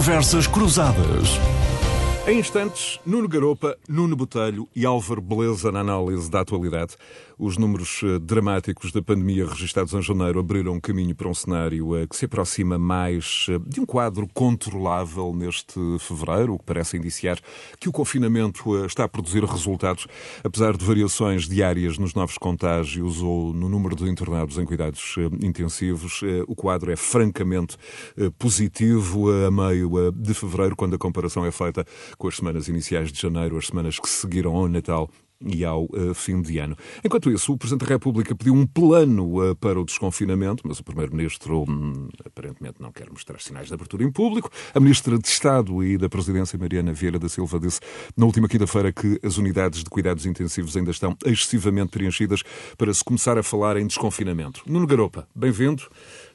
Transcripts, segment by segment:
Conversas Cruzadas. Em instantes, Nuno Garopa, Nuno Botelho e Álvaro Beleza na análise da atualidade. Os números eh, dramáticos da pandemia registados em janeiro abriram caminho para um cenário eh, que se aproxima mais eh, de um quadro controlável neste fevereiro, o que parece indiciar que o confinamento está a produzir resultados, apesar de variações diárias nos novos contágios ou no número de internados em cuidados intensivos. O quadro é francamente positivo a meio de fevereiro, quando a comparação é feita com as semanas iniciais de janeiro, as semanas que seguiram ao Natal e ao uh, fim de ano. Enquanto isso, o Presidente da República pediu um plano uh, para o desconfinamento, mas o Primeiro-Ministro hum, aparentemente não quer mostrar sinais de abertura em público. A Ministra de Estado e da Presidência, Mariana Vieira da Silva, disse na última quinta-feira que as unidades de cuidados intensivos ainda estão excessivamente preenchidas para se começar a falar em desconfinamento. Nuno Garopa, bem-vindo.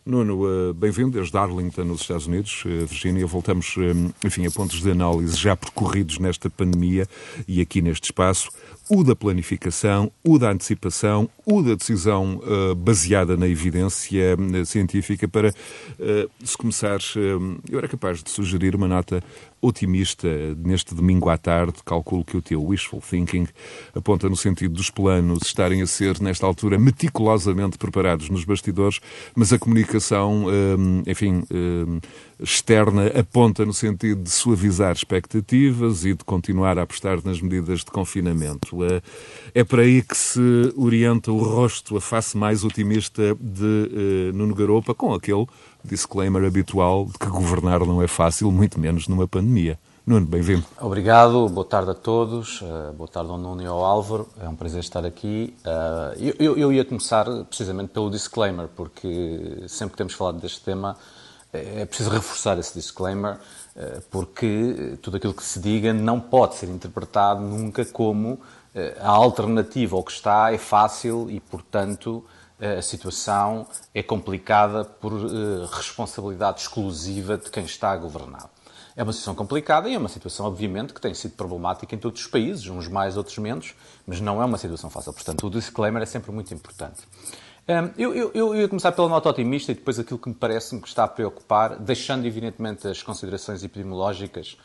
Nuno, eh, bem-vindo desde Arlington, nos Estados Unidos. Virgínia, voltamos, eh, enfim, a pontos de análise já percorridos nesta pandemia e aqui neste espaço. O da planificação, o da antecipação, o da decisão baseada na evidência científica para se começar. eu era capaz de sugerir uma nota otimista neste domingo à tarde. Calculo que o teu wishful thinking aponta no sentido dos planos estarem a ser, nesta altura, meticulosamente preparados nos bastidores, mas a comunicação, enfim, externa aponta no sentido de suavizar expectativas e de continuar a apostar nas medidas de confinamento. É, é por aí que se orienta o rosto, a face mais otimista de eh, Nuno Garopa, com aquele disclaimer habitual de que governar não é fácil, muito menos numa pandemia. Nuno, bem-vindo. Obrigado, boa tarde a todos, uh, boa tarde ao Nuno e ao Álvaro, é um prazer estar aqui. Uh, eu, eu, ia começar precisamente pelo disclaimer, porque sempre que temos falado deste tema é, é preciso reforçar esse disclaimer, uh, porque tudo aquilo que se diga não pode ser interpretado nunca como a alternativa ao que está é fácil e, portanto, a situação é complicada por uh, responsabilidade exclusiva de quem está a governar. É uma situação complicada e é uma situação, obviamente, que tem sido problemática em todos os países, uns mais, outros menos, mas não é uma situação fácil. Portanto, o disclaimer é sempre muito importante. Eu, eu, eu, ia começar pela nota otimista e depois aquilo que me parece-me que está a preocupar, deixando evidentemente as considerações epidemiológicas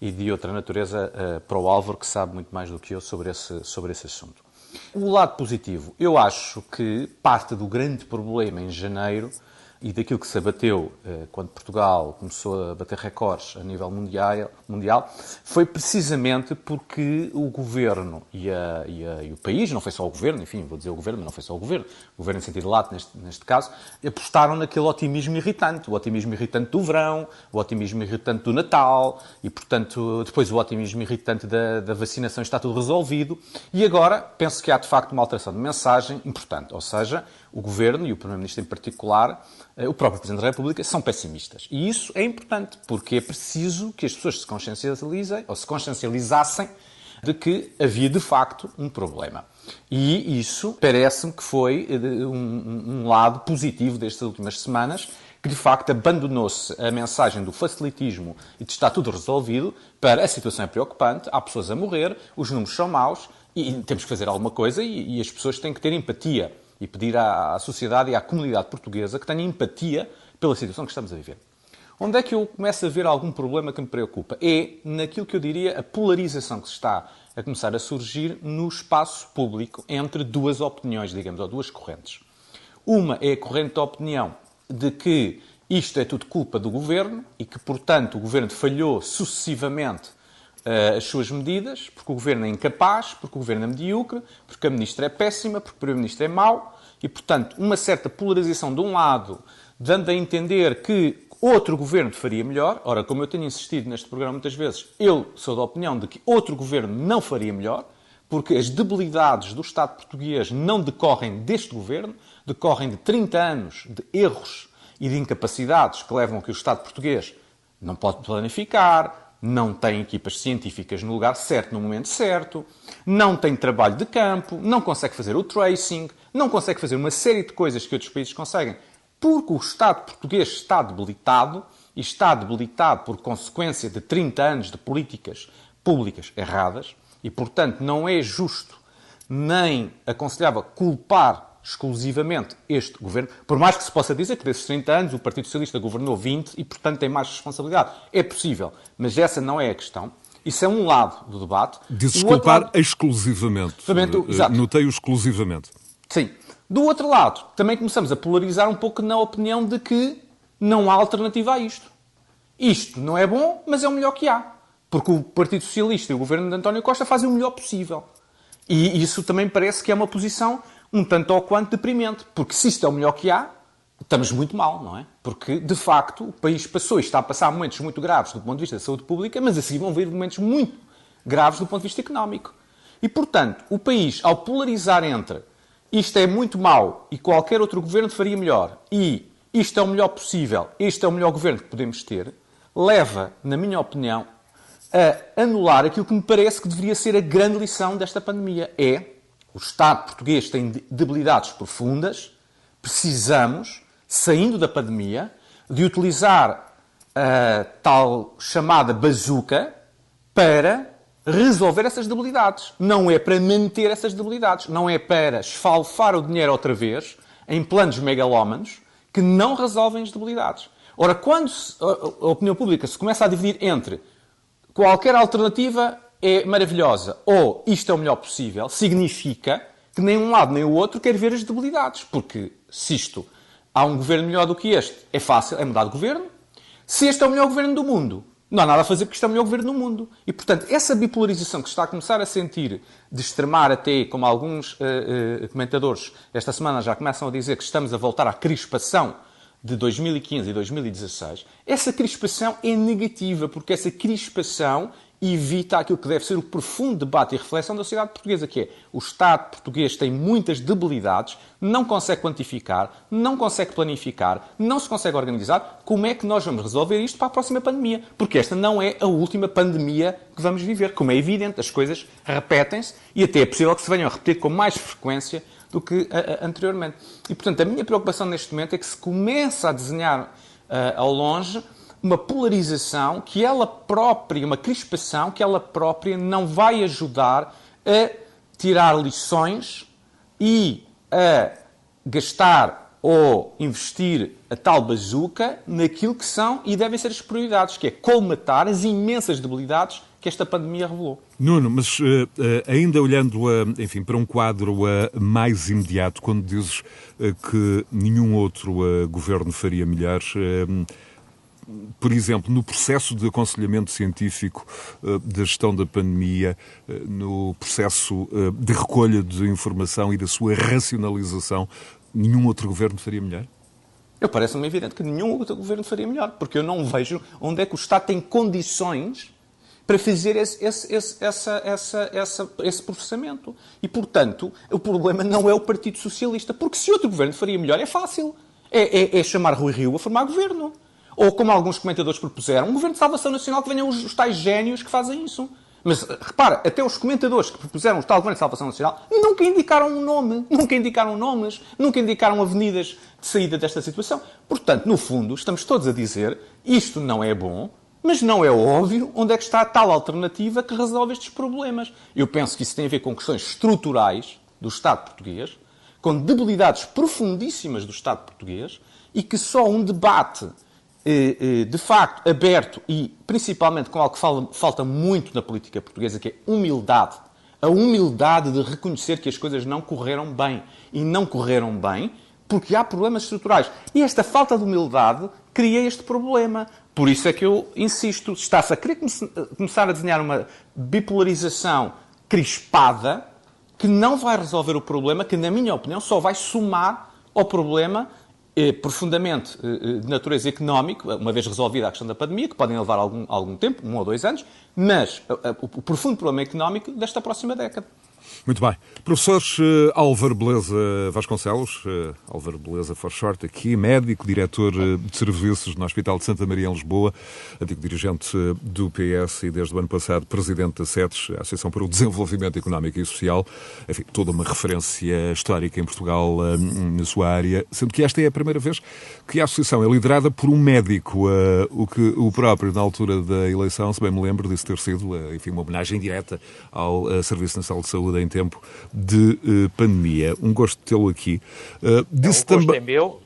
e de outra natureza uh, para o Álvaro, que sabe muito mais do que eu sobre esse, sobre esse assunto. O lado positivo, eu acho que parte do grande problema em janeiro e daquilo que se abateu eh, quando Portugal começou a bater recordes a nível mundial, mundial foi precisamente porque o governo e, a, e, a, e, o país, não foi só o governo, enfim, vou dizer o governo, mas não foi só o governo, governo em sentido lato neste, neste caso, apostaram naquele otimismo irritante, o otimismo irritante do verão, o otimismo irritante do Natal e, portanto, depois o otimismo irritante da, da vacinação está tudo resolvido. E agora penso que há de facto uma alteração de mensagem importante, ou seja, o governo e o Primeiro-Ministro em particular eh, o próprio Presidente da República, são pessimistas. E isso é importante, porque é preciso que as pessoas se consciencializem, ou se consciencializassem, de que havia de facto um problema. E isso parece-me que foi eh, um, um, lado positivo destas últimas semanas, que de facto abandonou-se a mensagem do facilitismo e de estar tudo resolvido para a situação é preocupante, há pessoas a morrer, os números são maus e temos que fazer alguma coisa e, e as pessoas têm que ter empatia e pedir à, à sociedade e à comunidade portuguesa que tenha empatia pela situação que estamos a viver. Onde é que eu começo a ver algum problema que me preocupa? É naquilo que eu diria a polarização que se está a começar a surgir no espaço público entre duas opiniões, digamos, ou duas correntes. Uma é a corrente da opinião de que isto é tudo culpa do governo e que, portanto, o governo falhou sucessivamente uh, as suas medidas, porque o governo é incapaz, porque o governo é medíocre, porque a ministra é péssima, porque o primeiro-ministro é mau, e, portanto, uma certa polarização de um lado, dando a entender que outro governo faria melhor. Ora, como eu tenho insistido neste programa muitas vezes, eu sou da opinião de que outro governo não faria melhor, porque as debilidades do Estado português não decorrem deste governo, decorrem de 30 anos de erros e de incapacidades que levam a que o Estado português não pode planificar, não tem equipas científicas no lugar certo, no momento certo, não tem trabalho de campo, não consegue fazer o tracing, não consegue fazer uma série de coisas que outros países conseguem, porque o Estado português está debilitado e está debilitado por consequência de 30 anos de políticas públicas erradas e, portanto, não é justo nem aconselhável culpar exclusivamente este governo, por mais que se possa dizer que desses 30 anos o Partido Socialista governou 20 e, portanto, tem mais responsabilidade. É possível, mas essa não é a questão. Isso é um lado do debate. Diz culpar lado... exclusivamente. Uh, Notei-o exclusivamente. Sim. Do outro lado, também começamos a polarizar um pouco na opinião de que não há alternativa a isto. Isto não é bom, mas é o melhor que há. Porque o Partido Socialista e o governo de António Costa fazem o melhor possível. E isso também parece que é uma posição um tanto ou quanto deprimente. Porque se isto é o melhor que há, estamos muito mal, não é? Porque, de facto, o país passou e está a passar momentos muito graves do ponto de vista da saúde pública, mas a seguir vão vir momentos muito graves do ponto de vista económico. E, portanto, o país, ao polarizar entre isto é muito mau e qualquer outro governo faria melhor e isto é o melhor possível, este é o melhor governo que podemos ter, leva, na minha opinião, a anular aquilo que me parece que deveria ser a grande lição desta pandemia. É o Estado português tem debilidades profundas, precisamos, saindo da pandemia, de utilizar a tal chamada bazuca para resolver essas debilidades. Não é para manter essas debilidades. Não é para esfalfar o dinheiro outra vez em planos megalómanos que não resolvem as debilidades. Ora, quando a opinião pública se começa a dividir entre qualquer alternativa é maravilhosa ou isto é o melhor possível, significa que nem um lado nem o outro quer ver as debilidades. Porque se isto há um governo melhor do que este, é fácil, é mudar de governo. Se este é o melhor governo do mundo, não há nada a fazer porque isto é o melhor governo do mundo. E, portanto, essa bipolarização que se está a começar a sentir, de extremar até, como alguns uh, uh, comentadores esta semana já começam a dizer que estamos a voltar à crispação de 2015 e 2016, essa crispação é negativa, porque essa crispação evita aquilo que deve ser o profundo debate e reflexão da sociedade portuguesa, que é o Estado português tem muitas debilidades, não consegue quantificar, não consegue planificar, não se consegue organizar. Como é que nós vamos resolver isto para a próxima pandemia? Porque esta não é a última pandemia que vamos viver. Como é evidente, as coisas repetem-se e até é possível que se venham a repetir com mais frequência do que a, a, anteriormente. E, portanto, a minha preocupação neste momento é que se começa a desenhar uh, ao longe uma polarização que ela própria, uma crispação que ela própria não vai ajudar a tirar lições e a gastar ou investir a tal bazuca naquilo que são e devem ser as prioridades, que é colmatar as imensas debilidades que esta pandemia revelou. Nuno, mas uh, uh, ainda olhando uh, enfim, para um quadro mais imediato, quando dizes que nenhum outro governo faria melhor, por exemplo, no processo de aconselhamento científico da gestão da pandemia, no processo de recolha de informação e da sua racionalização, nenhum outro governo faria melhor? Eu parece-me evidente que nenhum outro governo faria melhor, porque eu não vejo onde é que o Estado tem condições para fazer esse, esse, esse, essa, essa, essa, esse processamento. E, portanto, o problema não é o Partido Socialista, porque se outro governo faria melhor, é fácil. É, é, é chamar Rui Rio a formar governo. Ou, como alguns comentadores propuseram, um governo de salvação nacional que venham os, os tais génios que fazem isso. Mas repara, até os comentadores que propuseram o tal governo de salvação nacional nunca indicaram um nome, nunca indicaram nomes, nunca indicaram avenidas de saída desta situação. Portanto, no fundo, estamos todos a dizer isto não é bom, mas não é óbvio onde é que está a tal alternativa que resolve estes problemas. Eu penso que isso tem a ver com questões estruturais do Estado português, com debilidades profundíssimas do Estado português e que só um debate eh, eh, de facto aberto e principalmente com algo que falta muito na política portuguesa, que é humildade. A humildade de reconhecer que as coisas não correram bem. E não correram bem porque há problemas estruturais. E esta falta de humildade cria este problema. Por isso é que eu insisto, está-se a querer começar a desenhar uma bipolarização crispada que não vai resolver o problema, que, na minha opinião, só vai somar ao problema profundamente eh, eh de natureza económica, uma vez resolvida a questão da pandemia, que podem levar algum, algum tempo, um ou dois anos, mas eh, o profundo problema económico desta próxima década. Muito bem. Professor uh, Álvaro Beleza Vasconcelos, uh, Álvaro Beleza for short, aqui, médico, diretor uh, de serviços no Hospital de Santa Maria em Lisboa, antigo dirigente do PS e desde o ano passado presidente da SETES, a Associação para o Desenvolvimento Económico e Social, enfim, toda uma referência histórica em Portugal na sua área, sendo que esta é a primeira vez que a associação é liderada por um médico, o que o próprio, na altura da eleição, se bem me lembro, disse ter sido, enfim, uma homenagem direta ao Serviço Nacional de Saúde em tempo de uh, pandemia. Um gosto de tê-lo aqui. Uh, disse é, um gosto é meu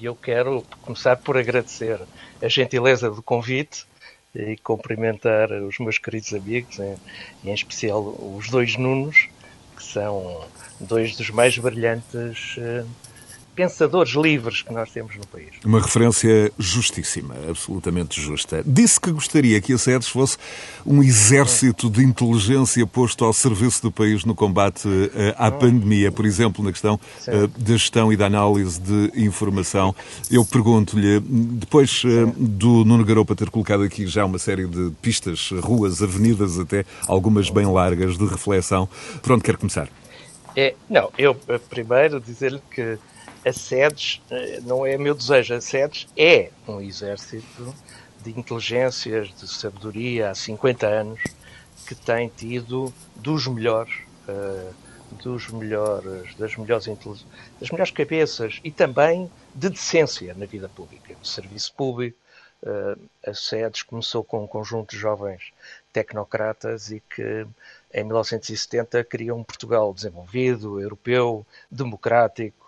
e eu quero começar por agradecer a gentileza do convite e cumprimentar os meus queridos amigos, e em especial os dois Nunos, que são dois dos mais brilhantes uh, pensadores livres que nós temos no país. Uma referência justíssima, absolutamente justa. Disse que gostaria que a SEDES fosse um exército de inteligência posto ao serviço do país no combate uh, à pandemia, por exemplo, na questão uh, da gestão e da análise de informação. Eu pergunto-lhe, depois uh, do Nuno Garopa ter colocado aqui já uma série de pistas, ruas, avenidas até, algumas bem largas de reflexão, por onde quer começar? É, não, eu primeiro dizer-lhe que a SEDES eh, não é meu desejo, a SEDES é um exército de inteligências, de sabedoria há 50 anos que tem tido dos melhores, uh, dos melhores, das melhores das melhores cabeças e também de decência na vida pública, de serviço público. Uh, a SEDES começou com um conjunto de jovens tecnocratas e que em 1970 criam um Portugal desenvolvido, europeu, democrático,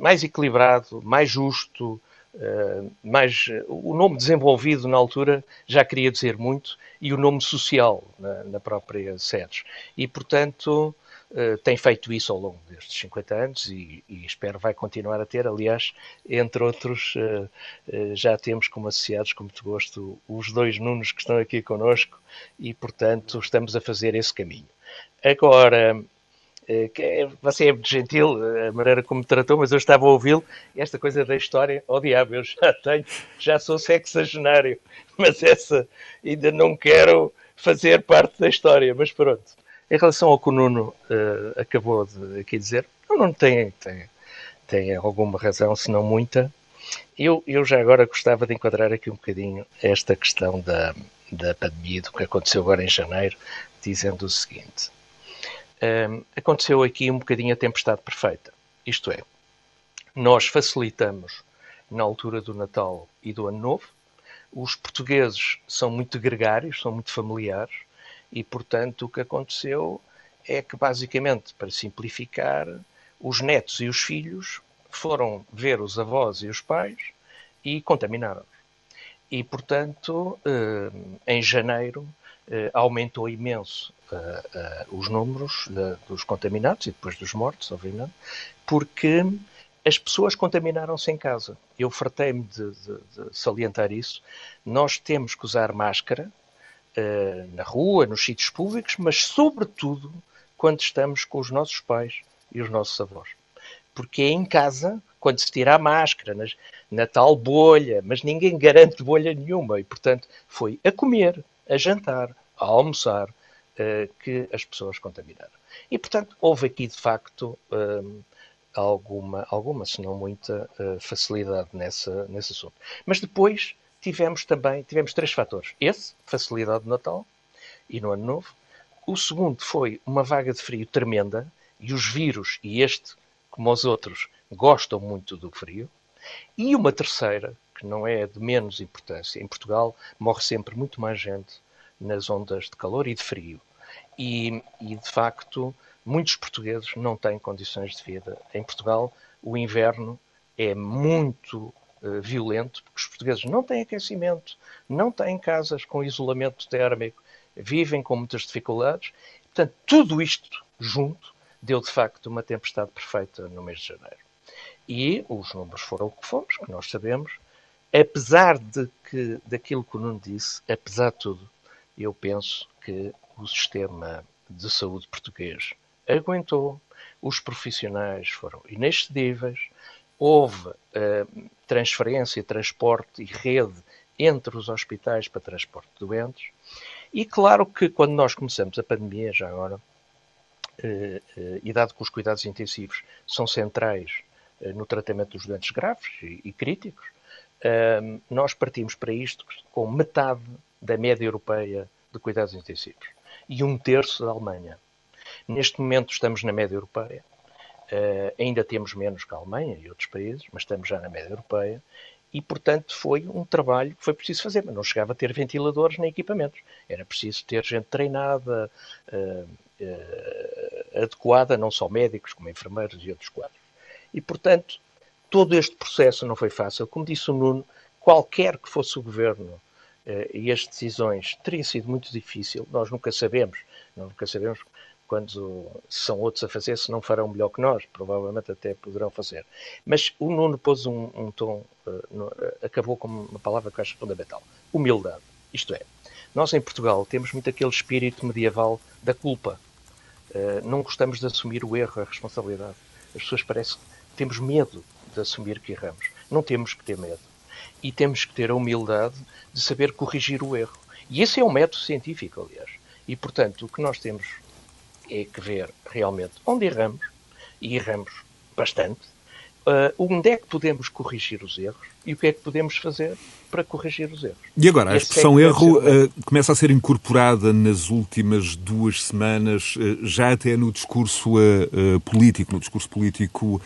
mais equilibrado, mais justo, uh, mais o nome desenvolvido na altura já queria dizer muito e o nome social na, na própria SEDES. E, portanto, uh, tem feito isso ao longo destes 50 anos e, e, espero vai continuar a ter. Aliás, entre outros, uh, já temos como associados, com muito gosto, os dois Nunos que estão aqui connosco e, portanto, estamos a fazer esse caminho. Agora, eh, você é muito gentil, eh, a maneira como me tratou, mas eu estava a ouvi-lo. Esta coisa da história, oh diabo, eu já tenho, já sou sexagenário, mas essa ainda não quero fazer parte da história. Mas pronto. Em relação ao que o Nuno uh, acabou de aqui dizer, o Nuno tem, tem, tem alguma razão, se não muita. Eu, eu já agora gostava de enquadrar aqui um bocadinho esta questão da, da pandemia, do que aconteceu agora em janeiro, dizendo o seguinte aconteceu aqui um bocadinho a tempestade perfeita. Isto é, nós facilitamos na altura do Natal e do Ano Novo. Os portugueses são muito gregários, são muito familiares e, portanto, o que aconteceu é que, basicamente, para simplificar, os netos e os filhos foram ver os avós e os pais e contaminaram. E, portanto, em janeiro, aumentou imenso uh, os números de, dos contaminados e depois dos mortos, obviamente, porque as pessoas contaminaram-se em casa. Eu fartei-me de, de, de, salientar isso. Nós temos que usar máscara uh, na rua, nos sítios públicos, mas sobretudo quando estamos com os nossos pais e os nossos avós. Porque é em casa, quando se tira a máscara, nas, na tal bolha, mas ninguém garante bolha nenhuma. E, portanto, foi a comer, a jantar, a almoçar, uh, que as pessoas contaminaram. E, portanto, houve aqui, de facto, um, alguma, alguma, se não muita, uh, facilidade nessa, nesse assunto. Mas depois tivemos também, tivemos três fatores. Esse, facilidade no Natal e no Ano Novo. O segundo foi uma vaga de frio tremenda, e os vírus, e este, como os outros, gostam muito do frio. E uma terceira, que não é de menos importância. Em Portugal morre sempre muito mais gente nas ondas de calor e de frio. E, e, de facto, muitos portugueses não têm condições de vida. Em Portugal, o inverno é muito uh, violento, porque os portugueses não têm aquecimento, não têm casas com isolamento térmico, vivem com muitas dificuldades. Portanto, tudo isto junto deu de facto uma tempestade perfeita no mês de janeiro. E os números foram o que fomos, que nós sabemos. Apesar de que, daquilo que o Nuno disse, apesar de tudo, eu penso que o sistema de saúde português aguentou, os profissionais foram inexcedíveis, houve uh, transferência, transporte e rede entre os hospitais para transporte de doentes. E claro que quando nós começamos a pandemia, já agora, uh, e dado que os cuidados intensivos são centrais no tratamento dos doentes graves e críticos, nós partimos para isto com metade da média europeia de cuidados intensivos e um terço da Alemanha. Neste momento estamos na média europeia. Uh, ainda temos menos que a Alemanha e outros países, mas estamos já na média europeia. E, portanto, foi um trabalho que foi preciso fazer, mas não chegava a ter ventiladores nem equipamentos. Era preciso ter gente treinada, uh, uh, adequada, não só médicos, como enfermeiros e outros quadros. E, portanto, todo este processo não foi fácil. Como disse o Nuno, qualquer que fosse o governo e as decisões, teria sido muito difícil. Nós nunca sabemos, nunca sabemos quando são outros a fazer, se não farão melhor que nós, provavelmente até poderão fazer. Mas o Nuno pôs um, um tom, uh, no, uh, acabou com uma palavra que eu acho fundamental: humildade. Isto é, nós em Portugal temos muito aquele espírito medieval da culpa. Uh, não gostamos de assumir o erro, a responsabilidade. As pessoas parecem que temos medo de assumir que erramos. Não temos que ter medo. E temos que ter a humildade de saber corrigir o erro. E esse é um método científico, aliás. E, portanto, o que nós temos é que ver realmente onde erramos, e erramos bastante, uh, onde é que podemos corrigir os erros e o que é que podemos fazer para corrigir os erros. E agora, a expressão é erro uh, começa a ser incorporada nas últimas duas semanas, uh, já até no discurso uh, político, no discurso político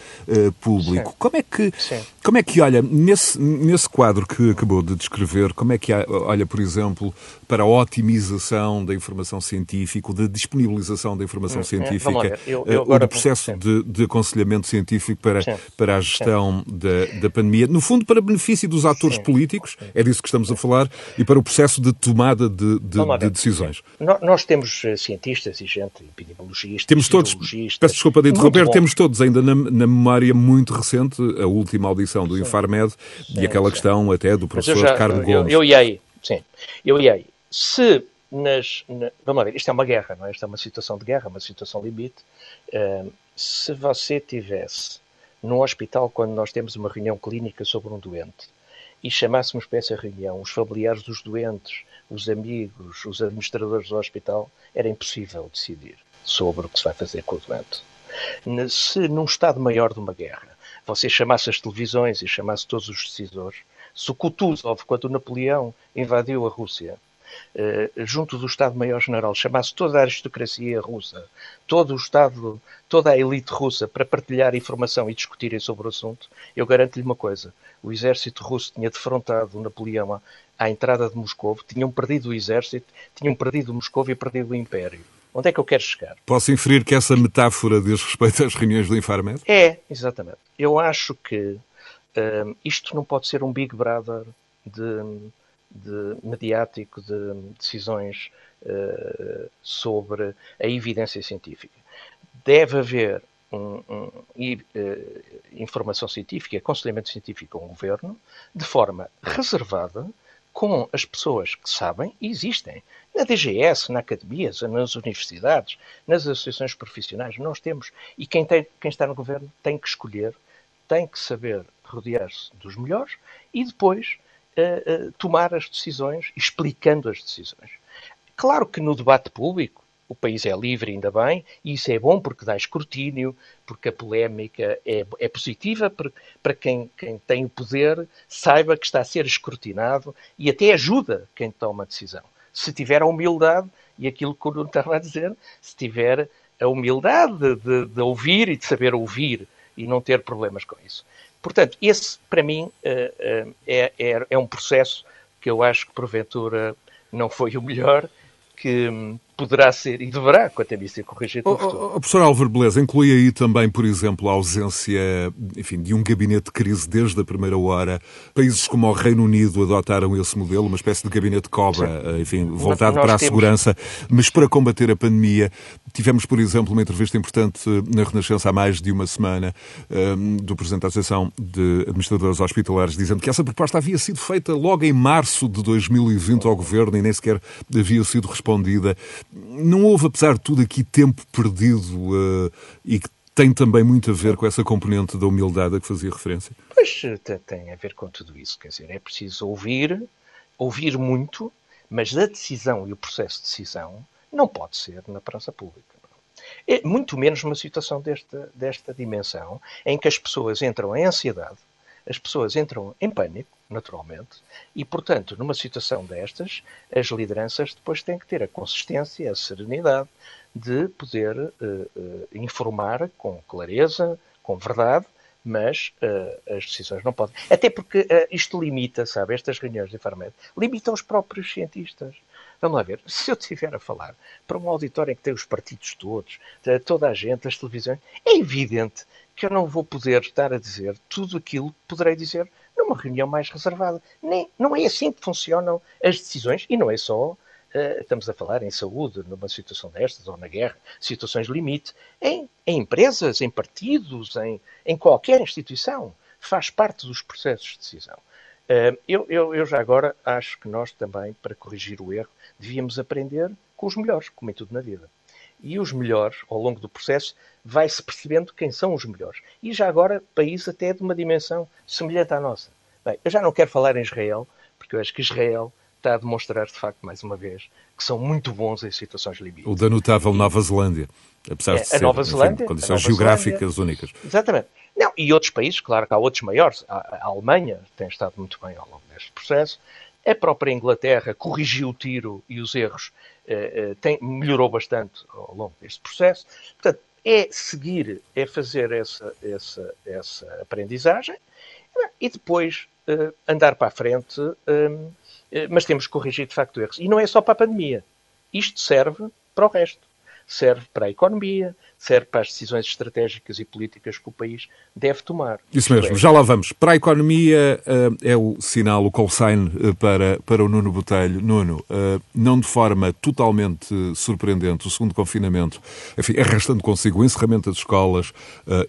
público. Sim. Como é que, Sim. como é que olha, nesse, nesse quadro que acabou de descrever, como é que olha, por exemplo, para a otimização da informação científica, da disponibilização da informação hum, científica, eu, eu o processo de, de, aconselhamento científico para, para a gestão da, da pandemia, no fundo para benefício dos atores políticos, é disso que estamos a falar, e para o processo de tomada de, de, de decisões. Nós temos eh, cientistas e gente, epidemiologistas, temos todos, peço desculpa de interromper, temos todos ainda na, na, memória muito recente a última audição do sim. Infarmed sim, e aquela sim. questão até do professor já, Carlos Gomes. Eu, eu aí, sim, eu ia aí. Se nas, na, vamos lá ver, isto é uma guerra, não é? Isto é uma situação de guerra, uma situação limite. Uh, se você tivesse num hospital, quando nós temos uma reunião clínica sobre um doente, e chamássemos para essa reunião os familiares dos doentes, os amigos, os administradores do hospital, era impossível decidir sobre o que se vai fazer com o doente. Se num estado maior de uma guerra você chamasse as televisões e chamasse todos os decisores, se o Kutuzov, quando o Napoleão invadiu a Rússia, junto do Estado-Maior-General, chamasse toda a aristocracia russa, todo o Estado, toda a elite russa para partilhar informação e discutirem sobre o assunto, eu garanto-lhe uma coisa: o exército russo tinha defrontado Napoleão à entrada de Moscou, tinham perdido o exército, tinham perdido Moscou e perdido o Império. Onde é que eu quero chegar? Posso inferir que essa metáfora diz respeito às reuniões do Infarmed? É, exatamente. Eu acho que uh, isto não pode ser um Big Brother de de, mediático de decisões uh, sobre a evidência científica. Deve haver um, um, uh, informação científica, aconselhamento científico a um governo, de forma reservada, com as pessoas que sabem e existem. Na DGS, na academia, nas universidades, nas associações profissionais, nós temos. E quem, tem, quem está no governo tem que escolher, tem que saber rodear-se dos melhores e depois tomar as decisões, explicando as decisões. Claro que no debate público o país é livre, ainda bem, e isso é bom porque dá escrutínio, porque a polémica é, é positiva para, quem, quem tem o poder, saiba que está a ser escrutinado e até ajuda quem toma a decisão. Se tiver a humildade, e aquilo que o Nuno estava a dizer, se tiver a humildade de, de, de ouvir e de saber ouvir e não ter problemas com isso. Portanto, esse, para mim, eh, eh, é, é, é um processo que eu acho que, porventura, não foi o melhor, que hum, poderá ser e deverá, quanto a mim, ser corrigido no oh, futuro. Oh, professor Álvaro Beleza, inclui aí também, por exemplo, a ausência enfim, de um gabinete de crise desde a primeira hora. Países como o Reino Unido adotaram esse modelo, uma espécie de gabinete cobra, Sim. enfim, voltado Nós para a temos... segurança, mas para combater a pandemia. Tivemos, por exemplo, uma entrevista importante na Renascença há mais de uma semana um, do Presidente da Associação de Administradores Hospitalares, dizendo que essa proposta havia sido feita logo em março de 2020 ao Governo e nem sequer havia sido respondida. Não houve, apesar de tudo, aqui tempo perdido uh, e que tem também muito a ver com essa componente da humildade a que fazia referência? Pois tem a ver com tudo isso. Quer dizer, é preciso ouvir, ouvir muito, mas a decisão e o processo de decisão não pode ser na praça pública. É muito menos numa situação desta, desta dimensão, em que as pessoas entram em ansiedade, as pessoas entram em pânico, naturalmente, e, portanto, numa situação destas, as lideranças depois têm que ter a consistência, a serenidade de poder uh, uh, informar com clareza, com verdade, mas uh, as decisões não podem. Até porque isto limita, sabe, estas reuniões de Infarmed, limitam os próprios cientistas. vamos lá ver, se eu estiver a falar para um auditório em que tem os partidos todos, toda a gente, as televisões, é evidente que eu não vou poder estar a dizer tudo aquilo que poderei dizer numa reunião mais reservada. Nem, não é assim que funcionam as decisões, e não é só Uh, estamos a falar em saúde, numa situação destas, ou na guerra, situações limite, em, em empresas, em partidos, em, em, qualquer instituição. Faz parte dos processos de decisão. Uh, eu, eu, eu, já agora acho que nós também, para corrigir o erro, devíamos aprender com os melhores, como em tudo na vida. E os melhores, ao longo do processo, vai-se percebendo quem são os melhores. E já agora, país até de uma dimensão semelhante à nossa. Bem, eu já não quero falar em Israel, porque eu acho que Israel está a demonstrar, de facto, mais uma vez, que são muito bons em situações limites. O da notável Nova Zelândia, apesar é, de ser, Nova Zelândia, enfim, condições geográficas Zelândia, únicas. Exatamente. Não, e outros países, claro que há outros maiores. A, a Alemanha tem estado muito bem ao longo deste processo. A própria Inglaterra corrigiu o tiro e os erros, tem, melhorou bastante ao longo deste processo. Portanto, é seguir, é fazer essa, essa, essa aprendizagem e depois eh, andar para a frente, eh, eh, mas temos que corrigir de facto erros. E não é só para a pandemia. Isto serve para o resto serve para a economia, serve para as decisões estratégicas e políticas que o país deve tomar. Isso mesmo, é. já lá vamos. Para a economia eh, é o sinal, o call sign eh, para, para o Nuno Botelho. Nuno, eh, não de forma totalmente surpreendente, o segundo confinamento, enfim, arrastando consigo o encerramento das escolas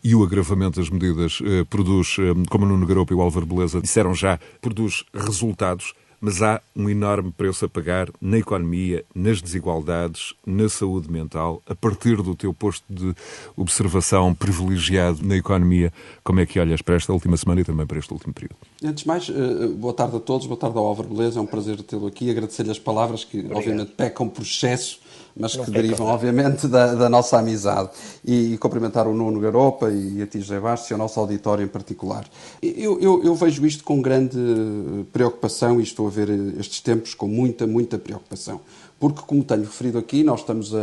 e o agravamento das medidas, produz, como o Nuno Garopa e o Álvaro Beleza disseram já, produz resultados mas há um enorme preço a pagar na economia, nas desigualdades, na saúde mental. A partir do teu posto de observação privilegiado na economia, como é que olhas para esta última semana e também para este último período? Antes de mais, eh, boa tarde a todos, boa tarde ao Álvaro Beleza, é um prazer tê-lo aqui. Agradecer-lhe as palavras que, Obrigado. obviamente, pecam por excesso mas que derivam, obviamente, da, da, nossa amizade. E, e, cumprimentar o Nuno Garopa e a ti, José Bastos, e o nosso auditório em particular. Eu, eu, eu, vejo isto com grande preocupação e estou a ver estes tempos com muita, muita preocupação. Porque, como tenho referido aqui, nós estamos a,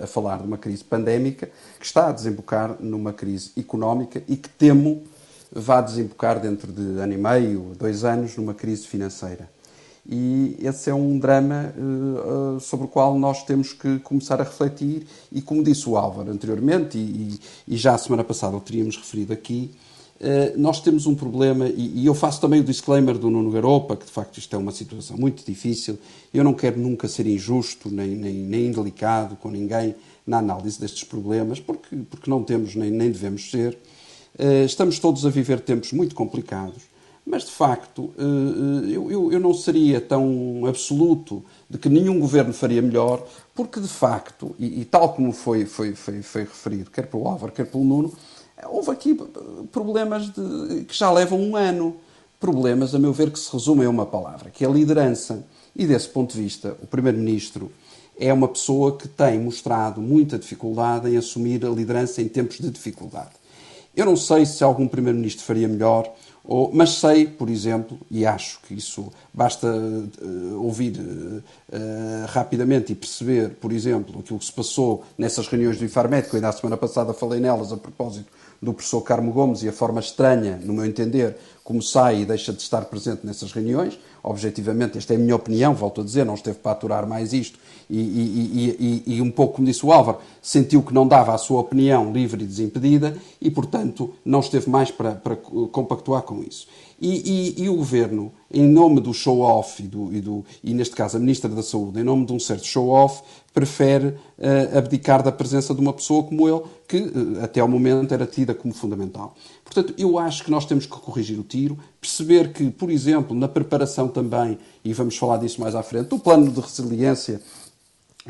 a, a falar de uma crise pandémica que está a desembocar numa crise económica e que temo vá desembocar dentro de ano e meio, dois anos, numa crise financeira. E esse é um drama uh, sobre o qual nós temos que começar a refletir. E como disse o Álvaro anteriormente, e, e já a semana passada o teríamos referido aqui, nós temos um problema, e, eu faço também o disclaimer do Nuno Garopa, que de facto isto é uma situação muito difícil. Eu não quero nunca ser injusto nem, nem, nem indelicado com ninguém na análise destes problemas, porque, porque não temos nem, nem devemos ser. Uh, estamos todos a viver tempos muito complicados mas, de facto, eh, eh, eu, eu, não seria tão absoluto de que nenhum governo faria melhor, porque, de facto, e, e tal como foi, foi, foi, foi, referido, quer pelo Álvaro, quer pelo Nuno, houve aqui problemas de, que já levam um ano. Problemas, a meu ver, que se resumem a uma palavra, que é a liderança. E, desse ponto de vista, o Primeiro-Ministro é uma pessoa que tem mostrado muita dificuldade em assumir a liderança em tempos de dificuldade. Eu não sei se algum Primeiro-Ministro faria melhor ou, mas sei, por exemplo, e acho que isso basta uh, ouvir uh, rapidamente e perceber, por exemplo, aquilo que se passou nessas reuniões do Infarmed, que ainda a semana passada falei nelas a propósito do professor Carmo Gomes e a forma estranha, no meu entender, como sai e deixa de estar presente nessas reuniões. Objetivamente, esta é a minha opinião, volto a dizer, não esteve para aturar mais isto e, e, e, e, um pouco como disse o Álvaro, sentiu que não dava a sua opinião livre e desimpedida e, portanto, não esteve mais para, para compactuar com isso. E, o Governo, em nome do show-off e, do, e, do, e, neste caso, a Ministra da Saúde, em nome de um certo show-off, prefere uh, abdicar da presença de uma pessoa como ele, que uh, até ao momento era tida como fundamental. Portanto, eu acho que nós temos que corrigir o tiro, perceber que, por exemplo, na preparação também, e vamos falar disso mais à frente, do plano de resiliência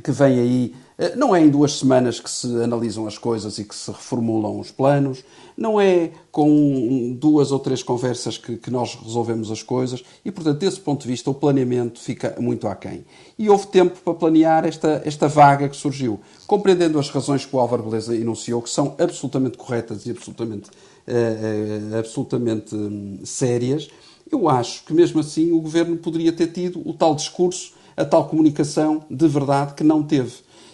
que vem aí. Eh, não é em duas semanas que se analisam as coisas e que se reformulam os planos, não é com duas ou três conversas que, que nós resolvemos as coisas e, portanto, desse ponto de vista, o planeamento fica muito aquém. E houve tempo para planear esta, esta vaga que surgiu, compreendendo as razões que o Álvaro Beleza enunciou, que são absolutamente corretas e absolutamente, absolutamente um, sérias. Eu acho que, mesmo assim, o governo poderia ter tido o tal discurso a tal comunicação de verdade que não teve.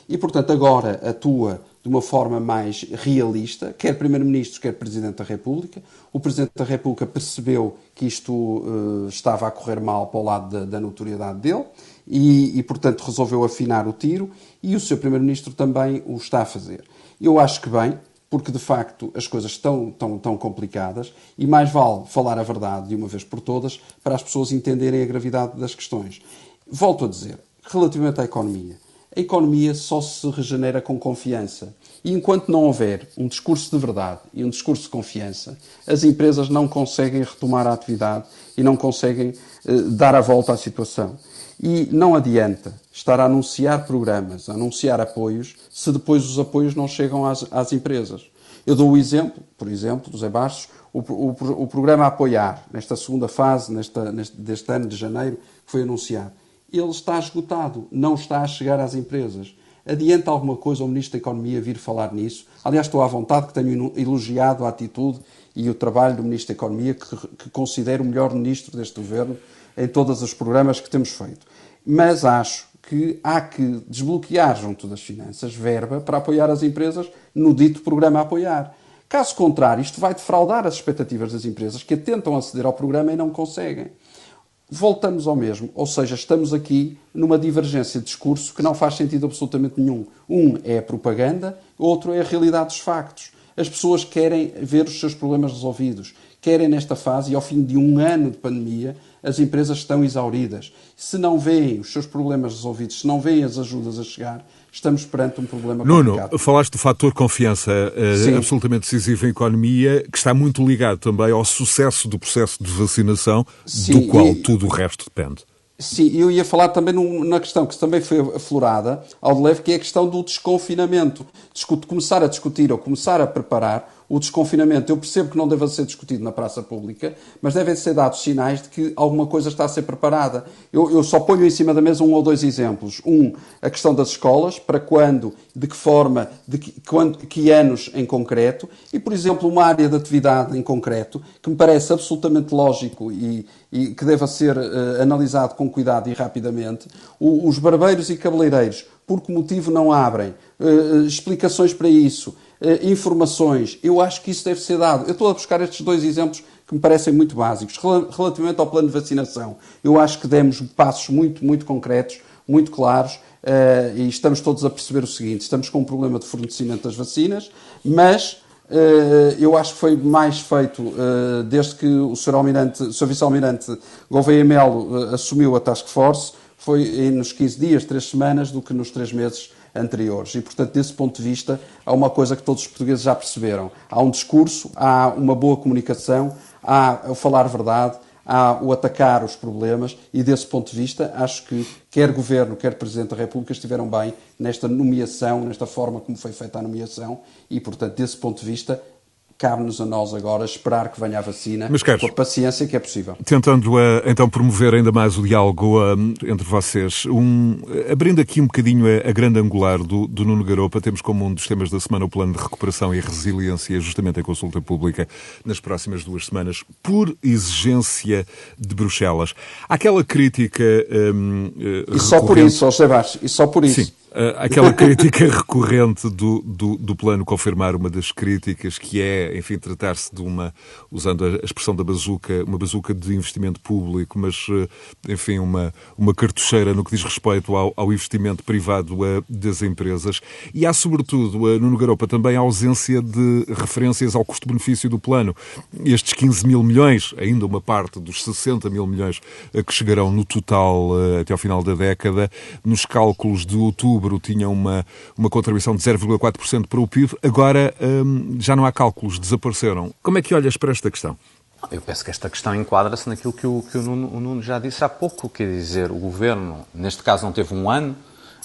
E, portanto, agora atua de uma forma mais realista, quer Primeiro-Ministro, quer Presidente da República. O Presidente da República percebeu que isto uh, estava a correr mal para o lado da, da notoriedade dele e, e, portanto, resolveu afinar o tiro e o seu Primeiro-Ministro também o está a fazer. Eu acho que bem, porque de facto as coisas estão tão, tão complicadas e mais vale falar a verdade de uma vez por todas para as pessoas entenderem a gravidade das questões. Volto a dizer, relativamente à economia, a economia só se regenera com confiança. E enquanto não houver um discurso de verdade e um discurso de confiança, as empresas não conseguem retomar a atividade e não conseguem eh, dar a volta à situação. E não adianta estar a anunciar programas, a anunciar apoios, se depois os apoios não chegam às, às empresas. Eu dou o exemplo, por exemplo, José Bastos, o, o, o, programa Apoiar, nesta segunda fase, nesta, neste, deste ano de janeiro, que foi anunciado, ele está esgotado, não está a chegar às empresas. Adianta alguma coisa o Ministro da Economia vir falar nisso? Aliás, estou à vontade que tenho elogiado a atitude e o trabalho do Ministro da Economia, que, que considero o melhor Ministro deste Governo em todos os programas que temos feito. Mas acho que há que desbloquear junto das finanças verba para apoiar as empresas no dito programa apoiar. Caso contrário, isto vai defraudar as expectativas das empresas que tentam aceder ao programa e não conseguem. Voltamos ao mesmo, ou seja, estamos aqui numa divergência de discurso que não faz sentido absolutamente nenhum. Um é a propaganda, outro é a realidade dos factos. As pessoas querem ver os seus problemas resolvidos, querem nesta fase e ao fim de um ano de pandemia as empresas estão exauridas. Se não veem os seus problemas resolvidos, se não veem as ajudas a chegar, estamos perante um problema Nuno, complicado. falaste do fator confiança uh, absolutamente decisivo em economia, que está muito ligado também ao sucesso do processo de vacinação, Sim, do qual e... tudo o resto depende. Sim, eu ia falar também num, na questão que também foi aflorada ao de leve, que é a questão do desconfinamento. Discute, começar a discutir ou começar a preparar o desconfinamento. Eu percebo que não deve ser discutido na praça pública, mas devem ser dados sinais de que alguma coisa está a ser preparada. Eu, eu só ponho em cima da mesa um ou dois exemplos. Um, a questão das escolas, para quando, de que forma, de que, quando, que anos em concreto, e, por exemplo, uma área de atividade em concreto, que me parece absolutamente lógico e, e que deva ser uh, analisado com cuidado e rapidamente, o, os barbeiros e cabeleireiros, por que motivo não abrem? Uh, explicações para isso. Eh, informações. Eu acho que isso deve ser dado. Eu estou a buscar estes dois exemplos que me parecem muito básicos. Relativamente ao plano de vacinação, eu acho que demos passos muito, muito concretos, muito claros, uh, e estamos todos a perceber o seguinte: estamos com um problema de fornecimento das vacinas, mas uh, eu acho que foi mais feito uh, desde que o Sr. Almirante, o Sr. Vice-Almirante Gouveia Melo assumiu a Task Force, foi nos 15 dias, 3 semanas, do que nos 3 meses anteriores. E, portanto, desse ponto de vista, há uma coisa que todos os portugueses já perceberam. Há um discurso, há uma boa comunicação, há o falar verdade, há o atacar os problemas e, desse ponto de vista, acho que quer Governo, quer Presidente da República estiveram bem nesta nomeação, nesta forma como foi feita a nomeação e, portanto, desse ponto de vista, cabe-nos a nós agora esperar que venha a vacina Mas, Carlos, com a paciência que é possível. Tentando uh, então promover ainda mais o diálogo uh, entre vocês, um, abrindo aqui um bocadinho a, a grande angular do, do, Nuno Garopa, temos como um dos temas da semana o plano de recuperação e resiliência, justamente a consulta pública nas próximas duas semanas, por exigência de Bruxelas. Aquela crítica. Um, uh, e recorrente... só por isso, José Sebastião, e só por isso. Sim. Uh, aquela crítica recorrente do, do, do, plano confirmar uma das críticas, que é, enfim, tratar-se de uma, usando a expressão da bazuca, uma bazuca de investimento público, mas, uh, enfim, uma, uma cartucheira no que diz respeito ao, ao investimento privado uh, das empresas. E há, sobretudo, Nuno Garopa, também a ausência de referências ao custo-benefício do plano. Estes 15 mil milhões, ainda uma parte dos 60 mil milhões que chegarão no total até ao final da década, nos cálculos de outubro outubro tinha uma, uma contribuição de 0,4% para o PIB, agora hum, já não há cálculos, desapareceram. Como é que olhas para esta questão? Eu penso que esta questão enquadra-se naquilo que, o, que o, Nuno, o, Nuno, já disse há pouco, quer dizer, o Governo, neste caso não teve um ano,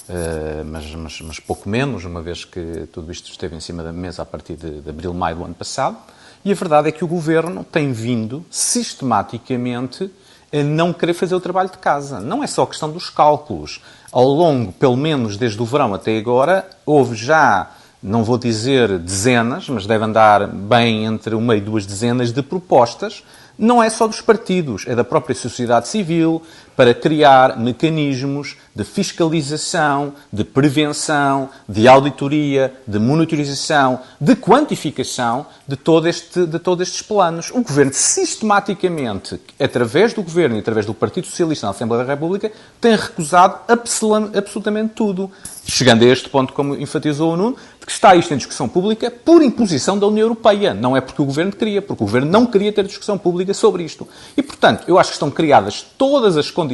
uh, mas, mas, mas, pouco menos, uma vez que tudo isto esteve em cima da mesa a partir de, de abril, maio do ano passado, e a verdade é que o Governo tem vindo sistematicamente a não querer fazer o trabalho de casa. Não é só questão dos cálculos ao longo, pelo menos desde o verão até agora, houve já, não vou dizer dezenas, mas deve andar bem entre uma e duas dezenas de propostas. Não é só dos partidos, é da própria sociedade civil, para criar mecanismos de fiscalização, de prevenção, de auditoria, de monitorização, de quantificação de, todo este, de todos estes planos. O Governo, sistematicamente, através do Governo e através do Partido Socialista na Assembleia da República, tem recusado absolutamente tudo. Chegando a este ponto, como enfatizou o Nuno, de que está isto em discussão pública por imposição da União Europeia. Não é porque o Governo queria, porque o Governo não queria ter discussão pública sobre isto. E, portanto, eu acho que estão criadas todas as condições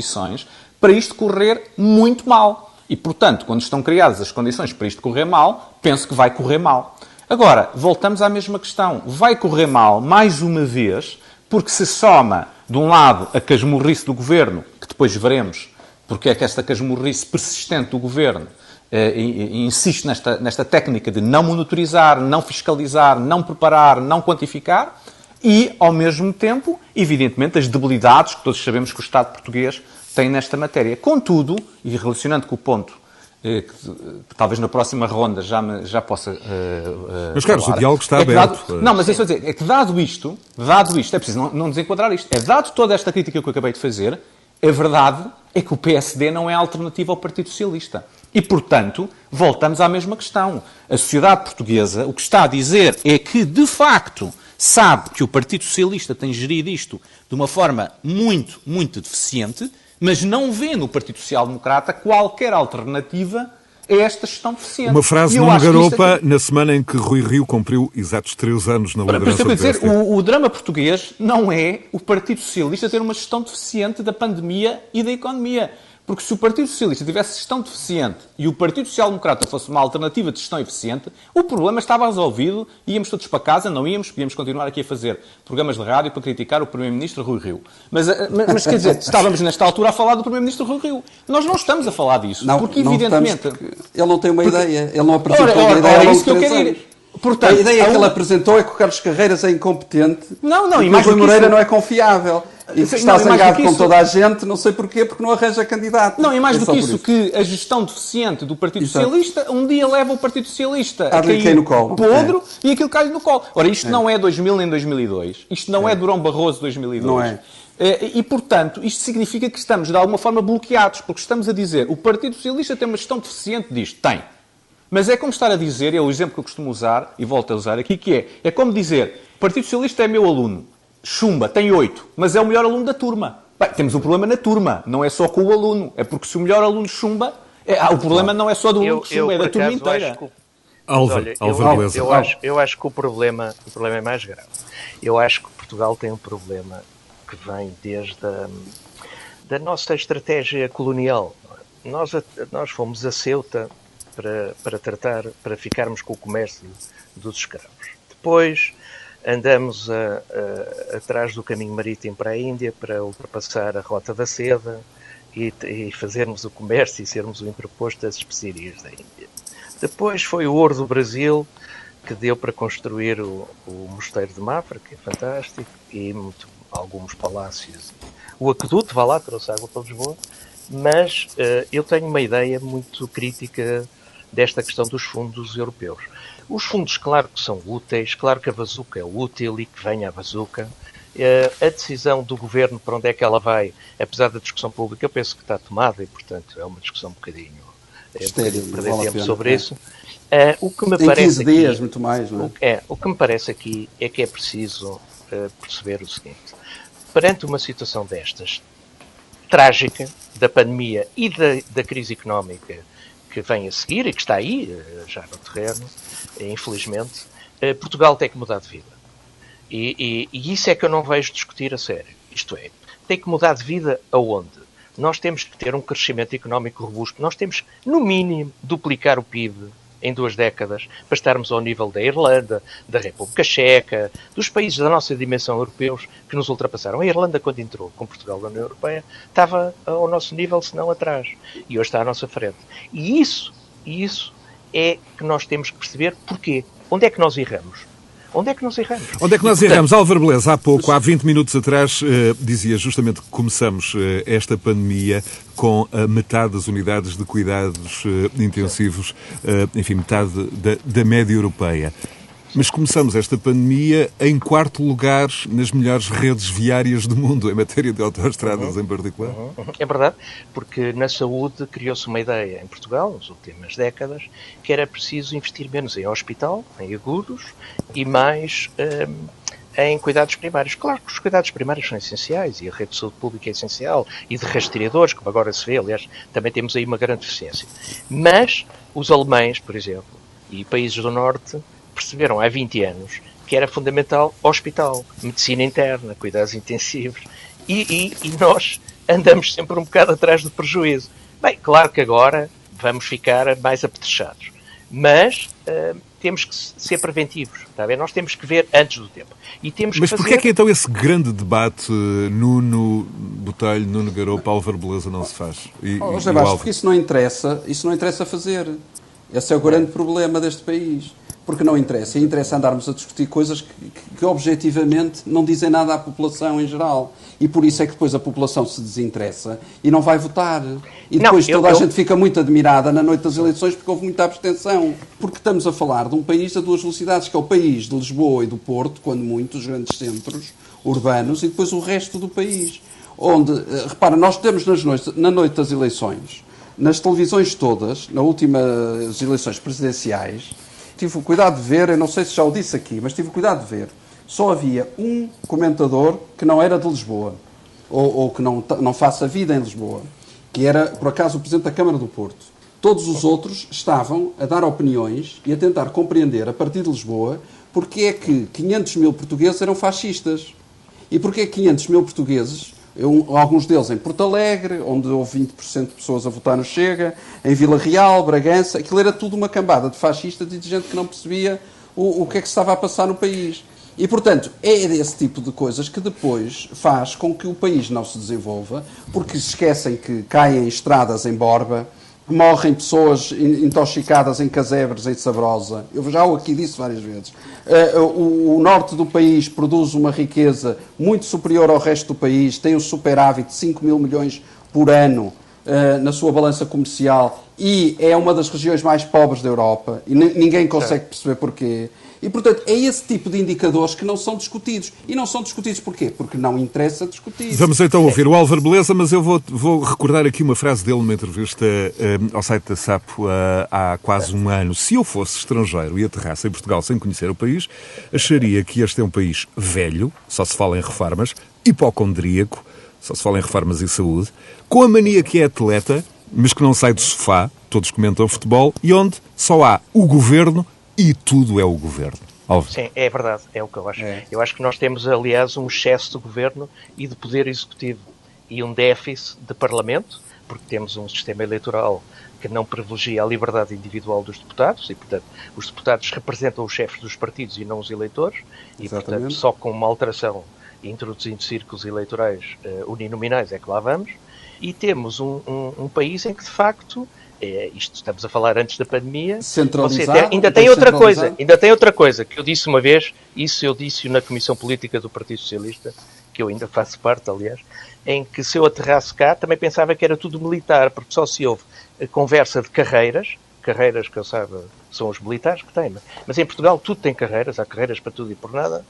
para isto correr muito mal. E, portanto, quando estão criadas as condições para isto correr mal, penso que vai correr mal. Agora, voltamos à mesma questão. Vai correr mal, mais uma vez, porque se soma, de um lado, a casmurrice do Governo, que depois veremos porque é que esta casmurrice persistente do Governo eh, insiste nesta, nesta técnica de não monitorizar, não fiscalizar, não preparar, não quantificar e, ao mesmo tempo, evidentemente, as debilidades que todos sabemos que o Estado português tem nesta matéria. Contudo, e relacionando com o ponto eh, que, talvez na próxima ronda já, me, já possa. Uh, uh, mas, Carlos, o diálogo está é aberto. Dado, não, mas é só dizer, é que dado isto, dado isto, é preciso não, não desenquadrar isto, é dado toda esta crítica que eu acabei de fazer, a verdade é que o PSD não é alternativa ao Partido Socialista. E, portanto, voltamos à mesma questão. A sociedade portuguesa o que está a dizer é que, de facto, sabe que o Partido Socialista tem gerido isto de uma forma muito, muito deficiente, mas não vê no Partido Social Democrata qualquer alternativa a esta gestão deficiente. Uma frase numa garopa aqui... na semana em que Rui Rio cumpriu exatos três anos na liderança do dizer, o, o drama português não é o Partido Socialista ter uma gestão deficiente da pandemia e da economia. Porque se o Partido Socialista tivesse gestão deficiente e o Partido Social Democrata fosse uma alternativa de gestão eficiente, o problema estava resolvido, íamos todos para casa, não íamos, podíamos continuar aqui a fazer programas de rádio para criticar o Primeiro-Ministro Rui Rio. Mas, eh, mas, quer dizer, estávamos nesta altura a falar do Primeiro-Ministro Rui Rio. Nós não estamos a falar disso, não, porque não evidentemente... Porque ele não tem uma porque... ideia, ele não apresentou ora, ora, uma ideia ora, é isso que eu quero ir. Portanto, a ideia a que ele apresentou é que o Carlos Carreiras é incompetente não, não, e, e mais o Rui Moreira isso... não é confiável. E que está não, zangado com isso... toda a gente, não sei porquê, porque não arranja candidato. Não, e mais é do que isso, isso, que a gestão deficiente do Partido Exato. Socialista um dia leva o Partido Socialista a, a cair no colo. podre é. e aquilo cai no colo. Ora, isto é. não é 2000 nem 2002. Isto não é, é Durão Barroso 2002. Não é. é. E, portanto, isto significa que estamos, de alguma forma, bloqueados, porque estamos a dizer o Partido Socialista tem uma gestão deficiente disto. Tem. Mas é como estar a dizer, é o exemplo que eu costumo usar, e volto a usar aqui, que é, é como dizer, o Partido Socialista é meu aluno, chumba, tem oito, mas é o melhor aluno da turma. Bem, temos um problema na turma, não é só com o aluno. É porque se o melhor aluno chumba, é, ah, o problema não é só do aluno que chumba, eu, é da turma inteira. Olha, eu, eu, acho, eu acho que o problema, o problema é mais grave. Eu acho que Portugal tem um problema que vem desde a da nossa estratégia colonial. Nós, nós fomos a Ceuta para, para tratar, para ficarmos com o comércio dos escravos. Depois andamos a, a, atrás do caminho marítimo para a Índia para ultrapassar a Rota da Seda e, e fazermos o comércio e sermos o interposto das especiarias da Índia. Depois foi o ouro do Brasil que deu para construir o, o Mosteiro de Mafra, que é fantástico, e muito, alguns palácios. O aqueduto, vá lá, trouxe água para Lisboa, mas uh, eu tenho uma ideia muito crítica desta questão dos fundos europeus. Os fundos, claro que são úteis, claro que a bazuca é útil e que venha a bazuca. Eh, a decisão do governo para onde é que ela vai, apesar da discussão pública, eu penso que está tomada e, portanto, é uma discussão um bocadinho. É perder vale tempo pena, sobre é. isso. Uh, o que me Em parece 15 dias, aqui, muito mais, não é? O, é, o que me parece aqui é que é preciso uh, perceber o seguinte: perante uma situação destas, trágica, da pandemia e da, da crise económica que vem a seguir e que está aí, uh, já no terreno, infelizmente, eh, Portugal tem que mudar de vida. E, e, e, isso é que eu não vejo discutir a sério. Isto é, tem que mudar de vida aonde? Nós temos que ter um crescimento económico robusto. Nós temos, no mínimo, duplicar o PIB em duas décadas para estarmos ao nível da Irlanda, da República Checa, dos países da nossa dimensão europeus que nos ultrapassaram. A Irlanda, quando entrou com Portugal na União Europeia, estava ao nosso nível, se não atrás. E hoje está à nossa frente. E isso, isso é que nós temos que perceber porquê. Onde é que nós erramos? Onde é que nós erramos? Onde é que nós e, erramos? Álvaro Beleza, há pouco, há 20 minutos atrás, eh, dizia justamente que começamos eh, esta pandemia com a metade das unidades de cuidados eh, intensivos, eh, enfim, metade da, da média europeia. Mas começamos esta pandemia em quarto lugar nas melhores redes viárias do mundo, em matéria de autoestradas uhum. em particular. É verdade, porque na saúde criou-se uma ideia em Portugal, nas últimas décadas, que era preciso investir menos em hospital, em agudos, e mais hum, em cuidados primários. Claro que os cuidados primários são essenciais e a rede de saúde pública é essencial e de rastreadores, como agora se vê, aliás, também temos aí uma grande eficiência. Mas os alemães, por exemplo, e países do Norte perceberam há 20 anos que era fundamental hospital, medicina interna, cuidados intensivos e, e, e nós andamos sempre um bocado atrás do prejuízo. Bem, claro que agora vamos ficar mais apetrechados, mas uh, temos que ser preventivos, está bem? Nós temos que ver antes do tempo. E temos Mas porquê fazer... é que então esse grande debate Nuno Botelho, Nuno Garopa, Álvaro Beleza não se faz? E, oh, José Bastos, porque isso não interessa, isso não interessa fazer. Esse é o grande problema deste país porque não interessa. E interessa andarmos a discutir coisas que, que, que, objetivamente não dizem nada à população em geral. E por isso é que depois a população se desinteressa e não vai votar. E depois não, eu, toda a eu... gente fica muito admirada na noite das eleições porque houve muita abstenção. Porque estamos a falar de um país a duas velocidades, que é o país de Lisboa e do Porto, quando muito, os grandes centros urbanos, e depois o resto do país. Onde, eh, repara, nós temos nas noites, na noite das eleições, nas televisões todas, nas últimas eleições presidenciais, tive o cuidado de ver, eu não sei se já o disse aqui, mas tive o cuidado de ver, só havia um comentador que não era de Lisboa, ou, ou que não, não faça vida em Lisboa, que era, por acaso, o Presidente da Câmara do Porto. Todos os outros estavam a dar opiniões e a tentar compreender, a partir de Lisboa, porque é que 500 mil portugueses eram fascistas. E porque é que 500 mil portugueses eu, alguns deles em Porto Alegre, onde houve 20% de pessoas a votar no Chega, em Vila Real, Bragança, aquilo era tudo uma cambada de fascistas e de gente que não percebia o, o que é que estava a passar no país. E, portanto, é desse tipo de coisas que depois faz com que o país não se desenvolva, porque se esquecem que caem estradas em Borba, morrem pessoas intoxicadas em casebres, em Sabrosa. Eu já o aqui disse várias vezes. Uh, o, norte do país produz uma riqueza muito superior ao resto do país, tem um superávit de 5 mil milhões por ano uh, na sua balança comercial e é uma das regiões mais pobres da Europa e ninguém consegue perceber porquê. E, portanto, é esse tipo de indicadores que não são discutidos. E não são discutidos porquê? Porque não interessa discutir. Vamos então ouvir o Álvaro Beleza, mas eu vou, vou recordar aqui uma frase dele numa entrevista um, ao site da SAP uh, há quase um ano. Se eu fosse estrangeiro e aterrasse em Portugal sem conhecer o país, acharia que este é um país velho, só se fala em reformas, hipocondríaco, só se fala em reformas e saúde, com a mania que é atleta, mas que não sai do sofá, todos comentam futebol, e onde só há o governo e tudo é o governo. Sim, é verdade, é o que eu acho. É. Eu acho que nós temos, aliás, um excesso de governo e de poder executivo e um déficit de parlamento, porque temos um sistema eleitoral que não privilegia a liberdade individual dos deputados e, portanto, os deputados representam os chefes dos partidos e não os eleitores e, Exatamente. portanto, só com uma alteração introduzindo círculos eleitorais uh, uninominais é que lá vamos. E temos um, um, um país em que, de facto, é, isto estamos a falar antes da pandemia. Centralizado. Ainda tem outra coisa, ainda tem outra coisa que eu disse uma vez, isso eu disse na Comissão Política do Partido Socialista, que eu ainda faço parte, aliás, em que se eu aterrasse cá também pensava que era tudo militar, porque só se houve conversa de carreiras, carreiras que eu saiba são os militares que têm, mas em Portugal tudo tem carreiras, há carreiras para tudo e por nada.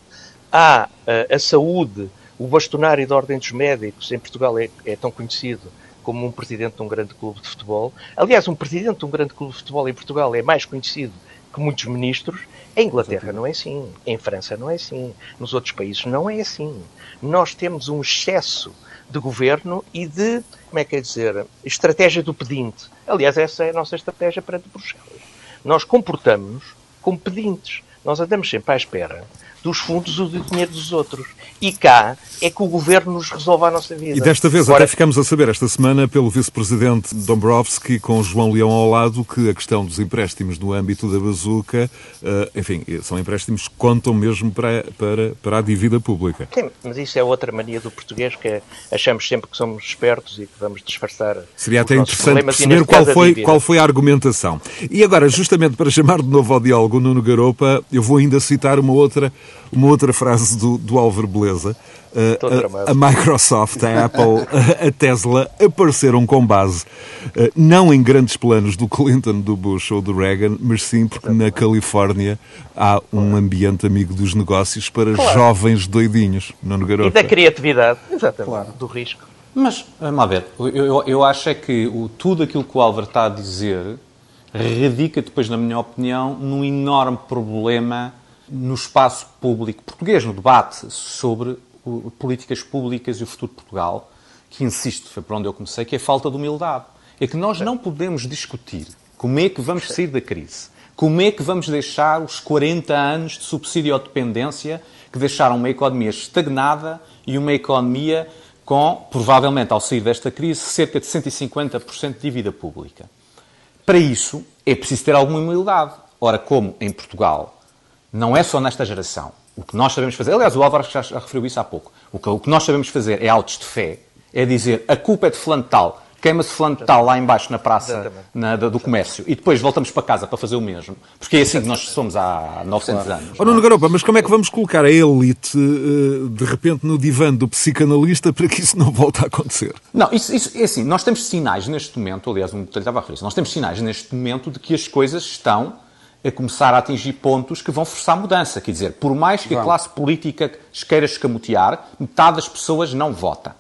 Há a, eh, a saúde, o bastonário da Ordem dos Médicos, em Portugal é, é tão conhecido como um presidente de um grande clube de futebol. Aliás, um presidente de um grande clube de futebol em Portugal é mais conhecido que muitos ministros. Em Inglaterra não é assim, em França não é assim, nos outros países não é assim. Nós temos um excesso de governo e de, como é que é dizer, estratégia do pedinte. Aliás, essa é a nossa estratégia perante Bruxelas. Nós comportamos-nos como pedintes. Nós andamos sempre à espera dos fundos do dinheiro dos outros. E cá é que o governo nos resolve a nossa vida. E desta vez Agora... até ficamos a saber esta semana pelo vice-presidente Dombrovski com João Leão ao lado que a questão dos empréstimos no âmbito da bazuca, uh, enfim, são empréstimos que contam mesmo para, para, para a dívida pública. Sim, mas isso é outra mania do português que achamos sempre que somos espertos e que vamos disfarçar. Seria até interessante perceber qual foi, qual foi a argumentação. E agora, justamente para chamar de novo ao diálogo Nuno Garopa, eu vou ainda citar uma outra uma outra frase do, do Álvaro Beleza. Uh, a, a, Microsoft, a Apple, a, Tesla apareceram com base uh, não em grandes planos do Clinton, do Bush ou do Reagan, mas sim porque na Califórnia há um ambiente amigo dos negócios para claro. jovens doidinhos, não no garoto. E da criatividade, exatamente, claro. do risco. Mas, vamos ver, eu, eu, eu acho é que o, tudo aquilo que o Álvaro está a dizer radica depois, na minha opinião, num enorme problema no espaço público português, no debate sobre políticas públicas e o futuro de Portugal, que insisto, foi por onde eu comecei, que é a falta de humildade. É que nós não podemos discutir como é que vamos sair da crise, como é que vamos deixar os 40 anos de subsídio à dependência que deixaram uma economia estagnada e uma economia com, provavelmente, ao sair desta crise, cerca de 150% de dívida pública. Para isso, é preciso ter alguma humildade. Ora, como em Portugal, não é só nesta geração. O que nós sabemos fazer, aliás, o Álvaro já referiu isso há pouco. O que, o que nós sabemos fazer é autos de fé, é dizer a culpa é de fulano tal, queima-se fulano tal lá embaixo na praça na, do comércio e depois voltamos para casa para fazer o mesmo. Porque é assim que nós somos há 900 claro. anos. Oh, Nuno Garopa, mas como é que vamos colocar a elite eh, de repente no divã do psicanalista para que isso não volte a acontecer? Não, isso, isso é assim, nós temos sinais neste momento, aliás, um estava a referir nós temos sinais neste momento de que as coisas estão a começar a atingir pontos que vão forçar mudança. Quer dizer, por mais que a classe política queira escamotear, metade das pessoas não vota.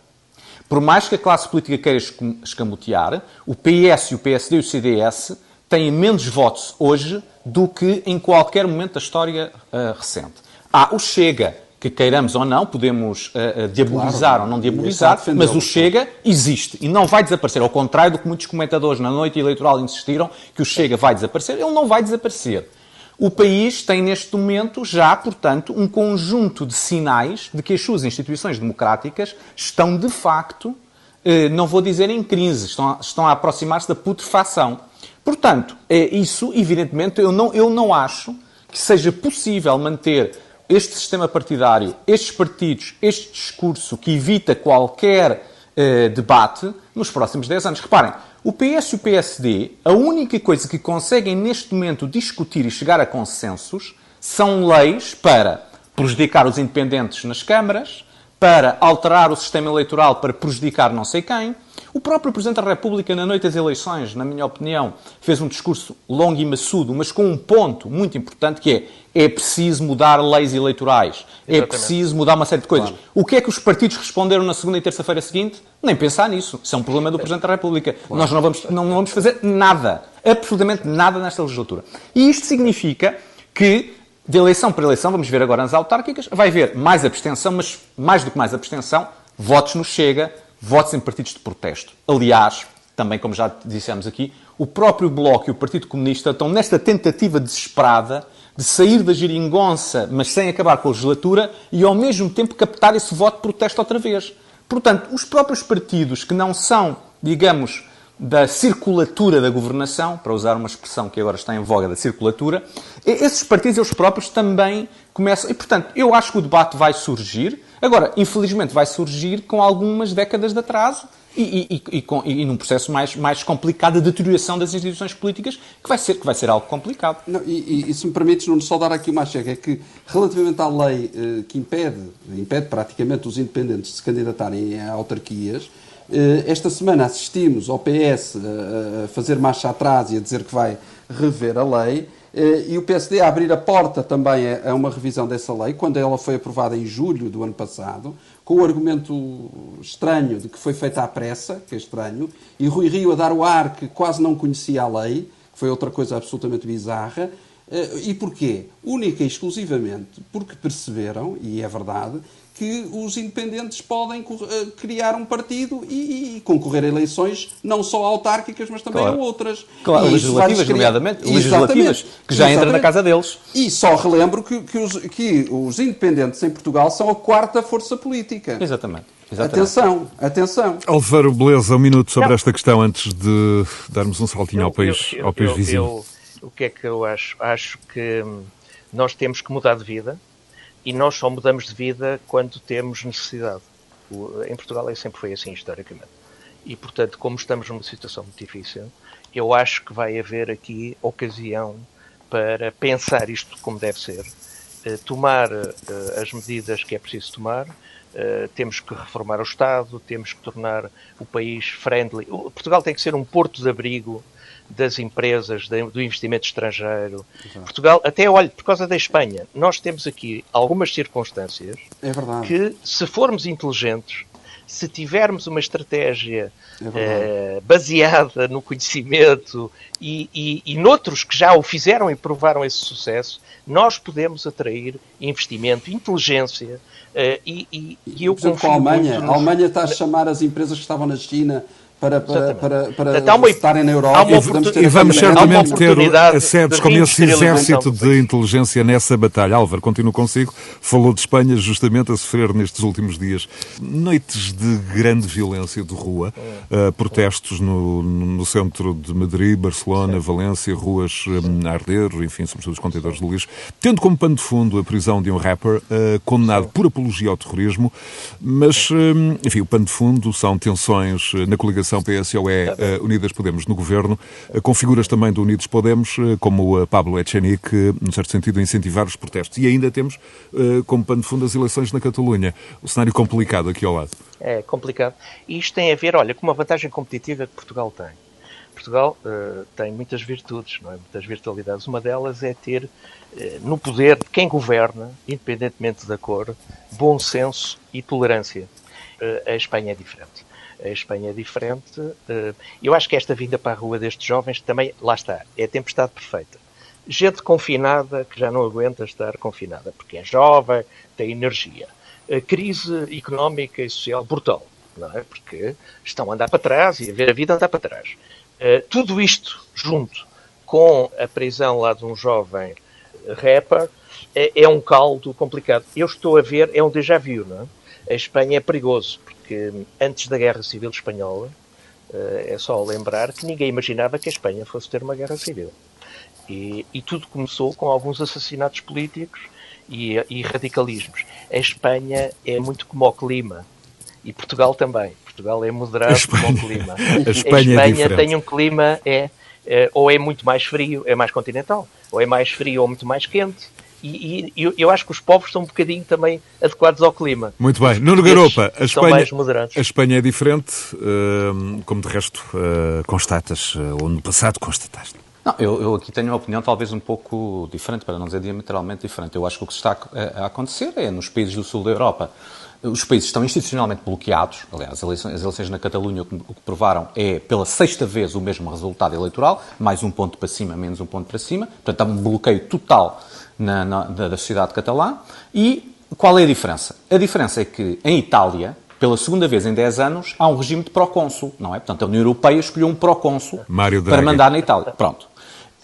Por mais que a classe política queira escamotear, o PS, o PSD e o CDS têm menos votos hoje do que em qualquer momento da história uh, recente. Há o Chega, que queiramos ou não, podemos uh, uh, diabolizar claro, ou não diabolizar, mas o Chega existe e não vai desaparecer. Ao contrário do que muitos comentadores na noite eleitoral insistiram, que o Chega vai desaparecer, ele não vai desaparecer. O país tem neste momento já, portanto, um conjunto de sinais de que as suas instituições democráticas estão de facto, eh, não vou dizer em crise, estão a, estão a aproximar-se da putrefação. Portanto, é isso, evidentemente, eu não, eu não acho que seja possível manter este sistema partidário, estes partidos, este discurso que evita qualquer eh, debate nos próximos 10 anos. Reparem, o PS e o PSD, a única coisa que conseguem neste momento discutir e chegar a consensos são leis para prejudicar os independentes nas câmaras, para alterar o sistema eleitoral para prejudicar não sei quem, o próprio Presidente da República, na noite das eleições, na minha opinião, fez um discurso longo e maçudo, mas com um ponto muito importante que é é preciso mudar leis eleitorais, é Exatamente. é preciso mudar uma série de coisas. Claro. O que é que os partidos responderam na segunda e terça-feira seguinte? Nem pensar nisso. Isso é um problema do Presidente da República. Claro. Nós não vamos, não, não vamos fazer nada, absolutamente nada nesta legislatura. E isto significa que de eleição para eleição, vamos ver agora nas autárquicas, vai haver mais abstenção, mas mais do que mais abstenção, votos no Chega, votos em partidos de protesto. Aliás, também como já dissemos aqui, o próprio Bloco e o Partido Comunista estão nesta tentativa desesperada de sair da geringonça, mas sem acabar com a legislatura, e ao mesmo tempo captar esse voto de protesto outra vez. Portanto, os próprios partidos que não são, digamos, da circulatura da governação, para usar uma expressão que agora está em voga da circulatura, esses partidos, eles próprios, também começam. E, portanto, eu acho que o debate vai surgir. Agora, infelizmente, vai surgir com algumas décadas de atraso e, e, e, com, e, num processo mais, mais complicado de deterioração das instituições políticas, que vai ser, que vai ser algo complicado. Não, e, e, se me permites, não só dar aqui uma chega, é que relativamente à lei eh, que impede, impede praticamente os independentes de se candidatarem a autarquias, eh, esta semana assistimos ao PS a fazer marcha atrás e a dizer que vai rever a lei, eh, e o PSD a abrir a porta também a uma revisão dessa lei, quando ela foi aprovada em julho do ano passado, com o argumento estranho de que foi feita à pressa, que é estranho, e Rui Rio a dar o ar que quase não conhecia a lei, que foi outra coisa absolutamente bizarra. Eh, e porquê? Única e exclusivamente porque perceberam, e é verdade, que os independentes podem eh, criar um partido e, e, concorrer a eleições não só autárquicas, mas também claro. a outras. Claro, e legislativas, criar... nomeadamente. Legislativas, que já entra na casa deles. E só relembro que, que, os, que os independentes em Portugal são a quarta força política. Exatamente. Exatamente. Atenção, atenção. Álvaro Beleza, um minuto sobre não. esta questão antes de darmos um saltinho eu, ao país, eu, eu, ao país vizinho. o que é que eu acho? Acho que hum, nós temos que mudar de vida e nós só mudamos de vida quando temos necessidade. Em Portugal sempre foi assim, historicamente. E, portanto, como estamos numa situação muito difícil, eu acho que vai haver aqui ocasião para pensar isto como deve ser tomar as medidas que é preciso tomar, temos que reformar o Estado, temos que tornar o país friendly. Portugal tem que ser um porto de abrigo das empresas, do investimento estrangeiro. Exato. Portugal, até olhe, por causa da Espanha, nós temos aqui algumas circunstâncias é que, se formos inteligentes, se tivermos uma estratégia é uh, baseada no conhecimento e, e, e noutros que já o fizeram e provaram esse sucesso, nós podemos atrair investimento, inteligência uh, e, e, e eu confio com a Alemanha. Nos... A Alemanha está a chamar as empresas que estavam na China para, para, para, para uma, estarem na Europa. E vamos certamente ter sedes como esse exército de inteligência nessa batalha. Álvaro, continuo consigo. Falou de Espanha justamente a sofrer nestes últimos dias noites de grande violência de rua, uh, protestos no, no centro de Madrid, Barcelona, Sim. Valência, ruas um, a arder, enfim, sobretudo os contentores de lixo, tendo como pano de fundo a prisão de um rapper uh, condenado Sim. por apologia ao terrorismo, mas, um, enfim, o pano de fundo são tensões na coligação coligação PSOE uh, eh, Unidas Podemos no governo, uh, com figuras também do Unidos Podemos, uh, como o Pablo Echenique, no certo sentido, incentivar os protestos. E ainda temos como pano de fundo as eleições na Catalunha. O cenário complicado aqui ao lado. É complicado. E isto tem a ver, olha, com uma vantagem competitiva que Portugal tem. Portugal uh, tem muitas virtudes, não é? muitas virtualidades. Uma delas é ter uh, no poder de quem governa, independentemente da cor, bom senso e tolerância. Uh, a Espanha é diferente a Espanha é diferente. Eh, eu acho que esta vinda para a rua destes jovens também, lá está, é a tempestade perfeita. Gente confinada que já não aguenta estar confinada, porque é jovem, tem energia. A crise económica e social brutal, não é? Porque estão a andar para trás e a ver a vida andar para trás. Eh, tudo isto junto com a prisão lá de um jovem rapper é, é um caldo complicado. Eu estou a ver, é um déjà vu, não é? A Espanha é perigoso, porque antes da Guerra Civil Espanhola, eh, é só lembrar que ninguém imaginava que a Espanha fosse ter uma guerra civil. E, e tudo começou com alguns assassinatos políticos e, e, radicalismos. A Espanha é muito como o clima. E Portugal também. Portugal é moderado Espanha, como o clima. A Espanha, a Espanha é tem um clima, é, é, ou é muito mais frio, é mais continental, ou é mais frio ou muito mais quente, e, e, eu acho que os povos estão um bocadinho também adequados ao clima. Muito bem. Nuno Garopa, a Espanha, a Espanha é diferente, uh, como de resto uh, constatas, uh, ou no passado constataste. Não, eu, eu, aqui tenho uma opinião talvez um pouco diferente, para não dizer diametralmente diferente. Eu acho que o que está a, a acontecer é nos países do sul da Europa os países estão institucionalmente bloqueados. Aliás, as eleições, as eleições na Catalunha o que, o que, provaram é, pela sexta vez, o mesmo resultado eleitoral, mais um ponto para cima, menos um ponto para cima. Portanto, há um bloqueio total na, na, da, da sociedade catalã. E qual é a diferença? A diferença é que em Itália, pela segunda vez em 10 anos, há um regime de procônsul, não é? Portanto, a União Europeia escolheu um procônsul para mandar na Itália. Pronto.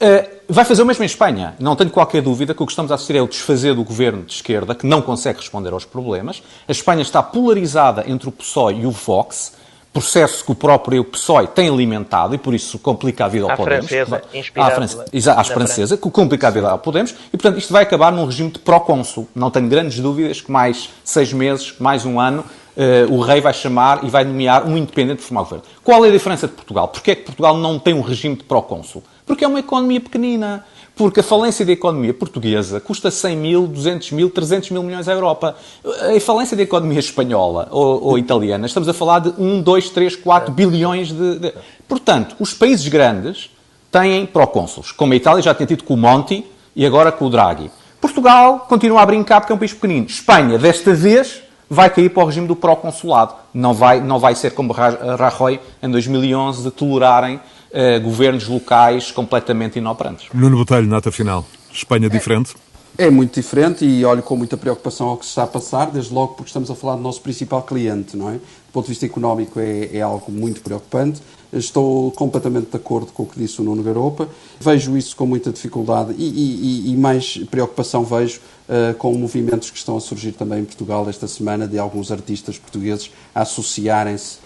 Uh, vai fazer o mesmo em Espanha. Não tenho qualquer dúvida que o que estamos a assistir é o desfazer do governo de esquerda, que não consegue responder aos problemas. A Espanha está polarizada entre o PSOE e o Vox processo que o próprio PSOE tem alimentado e por isso complica a vida ao à Podemos. Francesa, à, francesa, à francesa, que complica a vida ao Podemos e, portanto, isto vai acabar num regime de procônsul. Não tenho grandes dúvidas que mais seis meses, mais um ano, uh, o rei vai chamar e vai nomear um independente para formar governo. Qual é a diferença de Portugal? Porquê é que Portugal não tem um regime de procônsul? Porque é uma economia pequenina. Porque a falência da economia portuguesa custa 100 mil, 200 mil, 300 mil milhões à Europa. A falência da economia espanhola ou, ou italiana, estamos a falar de 1, 2, 3, 4 bilhões de, de... Portanto, os países grandes têm procônsulos, como a Itália já tinha tido com o Monti e agora com o Draghi. Portugal continua a brincar porque é um país pequenino. Espanha, desta vez, vai cair para o regime do proconsulado. Não vai, não vai ser como Rajoy em 2011 de tolerarem uh, governos locais completamente inoperantes. Nuno Botelho, nota final. Espanha diferente? É, é muito diferente e olho com muita preocupação ao que se está a passar, desde logo porque estamos a falar do nosso principal cliente, não é? Do ponto de vista económico é, é algo muito preocupante. Estou completamente de acordo com o que disse o Nuno Garopa. Vejo isso com muita dificuldade e, e, e mais preocupação vejo uh, com movimentos que estão a surgir também em Portugal esta semana de alguns artistas portugueses a associarem-se uh,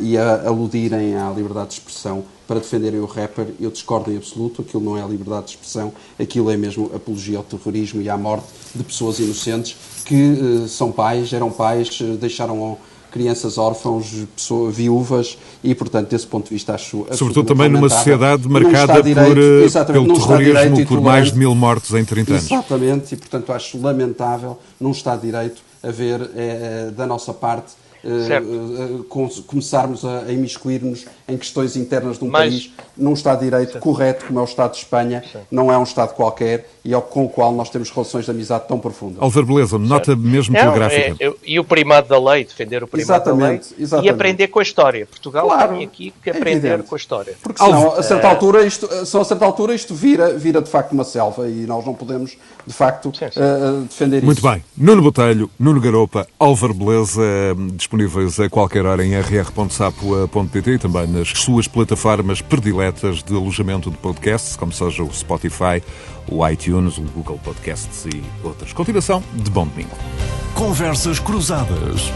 e a aludirem à liberdade de expressão para defenderem o rapper, eu discordo em absoluto, aquilo não é a liberdade de expressão, aquilo é mesmo apologia ao terrorismo e à morte de pessoas inocentes que uh, são pais, eram pais, deixaram crianças órfãos, pessoas viúvas e, portanto, desse ponto de vista, acho Sobretudo também numa sociedade marcada direito, por, pelo terrorismo, por mais de mil mortos em 30 anos. Exatamente, e, portanto, acho lamentável num Estado de Direito haver, é, da nossa parte, uh, começarmos a, a imiscuir-nos em questões internas de um Mas, país num Estado de Direito certo. correto, como é o Estado de Espanha, certo. não é um Estado qualquer e ao, com o qual nós temos relações de amizade tão profundas. Alver Beleza, nota mesmo telegráfica. É, e o primado da lei, defender o primado exatamente, da lei exatamente. e aprender com a história. Portugal claro, tem aqui que aprender é com a história. Porque senão, a certa, altura, isto, a certa altura isto vira, vira de facto uma selva e nós não podemos, de facto, sim, sim. Uh, defender Muito isso. Muito bem. Nuno Botelho, Nuno Garopa, Álvaro Beleza, disponíveis a qualquer hora em rr.sapo.pt e também nas suas plataformas prediletas de alojamento de podcasts, como seja o Spotify, o iTunes, o Google Podcasts e outras. Continuação de Bom Domingo. Conversas Cruzadas.